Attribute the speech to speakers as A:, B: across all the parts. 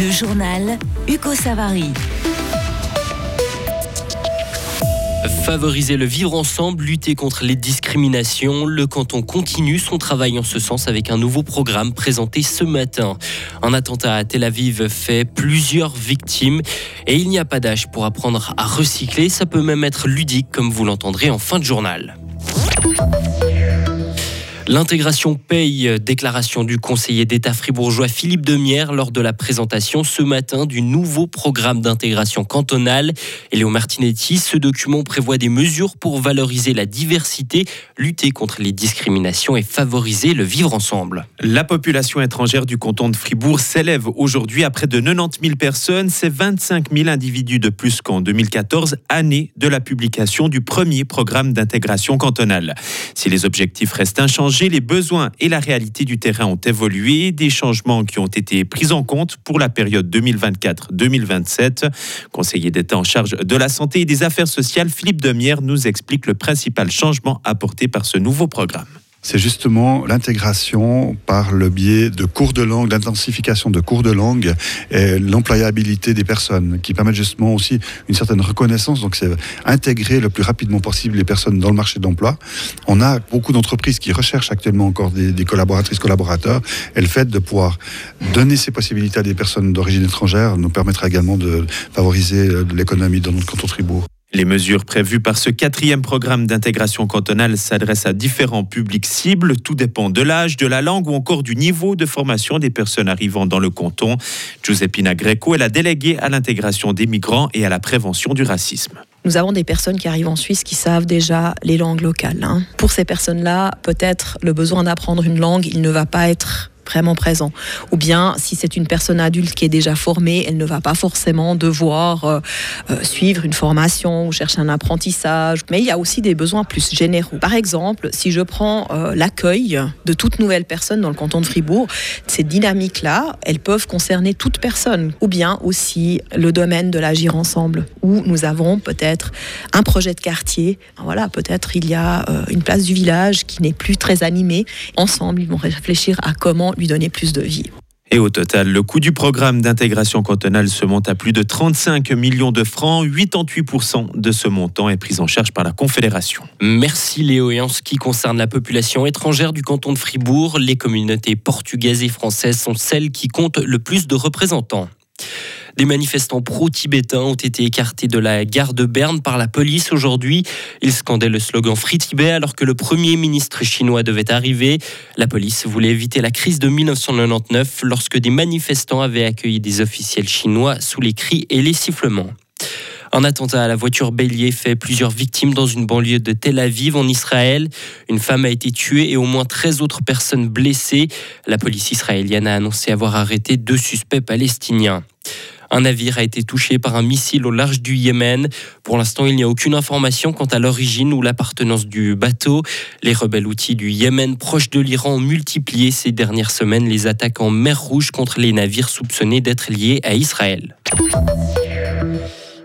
A: Le journal Hugo Savary.
B: Favoriser le vivre ensemble, lutter contre les discriminations, le canton continue son travail en ce sens avec un nouveau programme présenté ce matin. Un attentat à Tel Aviv fait plusieurs victimes et il n'y a pas d'âge pour apprendre à recycler, ça peut même être ludique comme vous l'entendrez en fin de journal. L'intégration paye, déclaration du conseiller d'État fribourgeois Philippe Demière lors de la présentation ce matin du nouveau programme d'intégration cantonale. Léo Martinetti, ce document prévoit des mesures pour valoriser la diversité, lutter contre les discriminations et favoriser le vivre ensemble.
C: La population étrangère du canton de Fribourg s'élève aujourd'hui à près de 90 000 personnes. C'est 25 000 individus de plus qu'en 2014, année de la publication du premier programme d'intégration cantonale. Si les objectifs restent inchangés, les besoins et la réalité du terrain ont évolué, des changements qui ont été pris en compte pour la période 2024-2027. Conseiller d'État en charge de la santé et des affaires sociales, Philippe Demière nous explique le principal changement apporté par ce nouveau programme
D: c'est justement l'intégration par le biais de cours de langue, d'intensification de cours de langue et l'employabilité des personnes qui permettent justement aussi une certaine reconnaissance. Donc c'est intégrer le plus rapidement possible les personnes dans le marché d'emploi. On a beaucoup d'entreprises qui recherchent actuellement encore des, collaboratrices, collaborateurs et le fait de pouvoir donner ces possibilités à des personnes d'origine étrangère nous permettra également de favoriser l'économie dans notre canton Fribourg.
C: Les mesures prévues par ce quatrième programme d'intégration cantonale s'adressent à différents publics cibles. Tout dépend de l'âge, de la langue ou encore du niveau de formation des personnes arrivant dans le canton. Giuseppina Greco est la déléguée à l'intégration des migrants et à la prévention du racisme.
E: Nous avons des personnes qui arrivent en Suisse qui savent déjà les langues locales. Hein. Pour ces personnes-là, peut-être le besoin d'apprendre une langue, il ne va pas être vraiment présent. Ou bien, si c'est une personne adulte qui est déjà formée, elle ne va pas forcément devoir euh, euh, suivre une formation ou chercher un apprentissage. Mais il y a aussi des besoins plus généraux. Par exemple, si je prends euh, l'accueil de toute nouvelle personne dans le canton de Fribourg, ces dynamiques-là, elles peuvent concerner toute personne. Ou bien aussi le domaine de l'agir ensemble, où nous avons peut-être un projet de quartier. Voilà, peut-être il y a une place du village qui n'est plus très animée. Ensemble, ils vont réfléchir à comment lui donner plus de vie.
C: Et au total, le coût du programme d'intégration cantonale se monte à plus de 35 millions de francs. 88% de ce montant est pris en charge par la Confédération.
B: Merci Léo. Et en ce qui concerne la population étrangère du canton de Fribourg, les communautés portugaises et françaises sont celles qui comptent le plus de représentants. Des manifestants pro-tibétains ont été écartés de la gare de Berne par la police aujourd'hui. Ils scandaient le slogan Free Tibet alors que le premier ministre chinois devait arriver. La police voulait éviter la crise de 1999 lorsque des manifestants avaient accueilli des officiels chinois sous les cris et les sifflements. Un attentat à la voiture bélier fait plusieurs victimes dans une banlieue de Tel Aviv en Israël. Une femme a été tuée et au moins 13 autres personnes blessées. La police israélienne a annoncé avoir arrêté deux suspects palestiniens. Un navire a été touché par un missile au large du Yémen. Pour l'instant, il n'y a aucune information quant à l'origine ou l'appartenance du bateau. Les rebelles outils du Yémen proches de l'Iran ont multiplié ces dernières semaines les attaques en mer Rouge contre les navires soupçonnés d'être liés à Israël.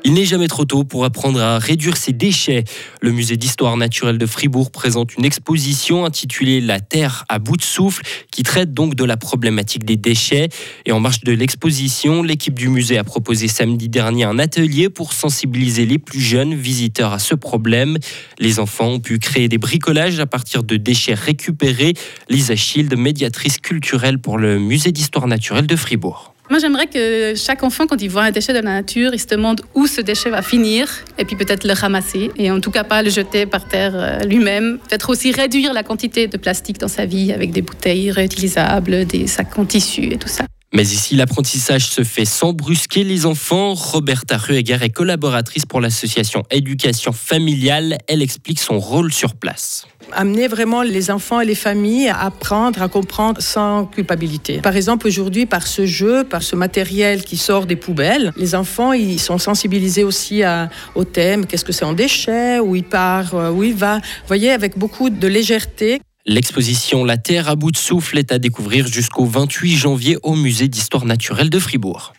B: Il n'est jamais trop tôt pour apprendre à réduire ses déchets. Le musée d'histoire naturelle de Fribourg présente une exposition intitulée La Terre à bout de souffle qui traite donc de la problématique des déchets. Et en marge de l'exposition, l'équipe du musée a proposé samedi dernier un atelier pour sensibiliser les plus jeunes visiteurs à ce problème. Les enfants ont pu créer des bricolages à partir de déchets récupérés. Lisa Schild, médiatrice culturelle pour le musée d'histoire naturelle de Fribourg.
F: Moi, j'aimerais que chaque enfant, quand il voit un déchet de la nature, il se demande où ce déchet va finir, et puis peut-être le ramasser, et en tout cas pas le jeter par terre euh, lui-même. Peut-être aussi réduire la quantité de plastique dans sa vie avec des bouteilles réutilisables, des sacs en tissu et tout ça.
B: Mais ici, l'apprentissage se fait sans brusquer les enfants. Roberta Rueger est collaboratrice pour l'association Éducation familiale. Elle explique son rôle sur place
G: amener vraiment les enfants et les familles à apprendre à comprendre sans culpabilité. Par exemple, aujourd'hui, par ce jeu, par ce matériel qui sort des poubelles, les enfants, ils sont sensibilisés aussi à, au thème, qu'est-ce que c'est en déchets, où il part, euh, où il va. Vous voyez, avec beaucoup de légèreté.
B: L'exposition La Terre à bout de souffle est à découvrir jusqu'au 28 janvier au musée d'histoire naturelle de Fribourg.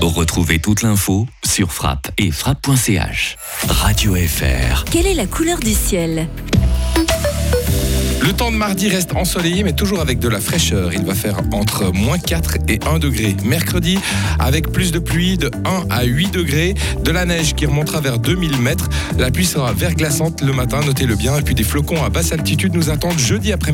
A: Retrouvez toute l'info sur frappe et frappe.ch. Radio FR.
H: Quelle est la couleur du ciel? Le temps de mardi reste ensoleillé, mais toujours avec de la fraîcheur. Il va faire entre moins 4 et 1 degré. Mercredi, avec plus de pluie de 1 à 8 degrés, de la neige qui remontera vers 2000 mètres. La pluie sera verglaçante le matin, notez-le bien. Et puis des flocons à basse altitude nous attendent jeudi après-midi.